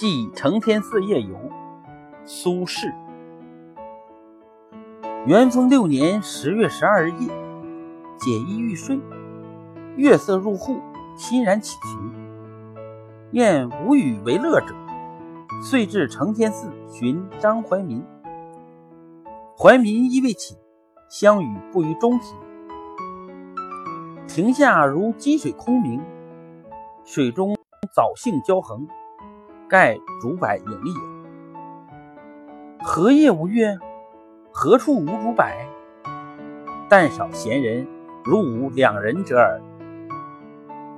寄承天寺夜游，苏轼。元丰六年十月十二日夜，解衣欲睡，月色入户，欣然起行。念无与为乐者，遂至承天寺寻张怀民。怀民亦未起，相与步于中庭。庭下如积水空明，水中藻荇交横，盖竹柏影也。何夜无月？何处无竹柏？但少闲人，如吾两人者耳。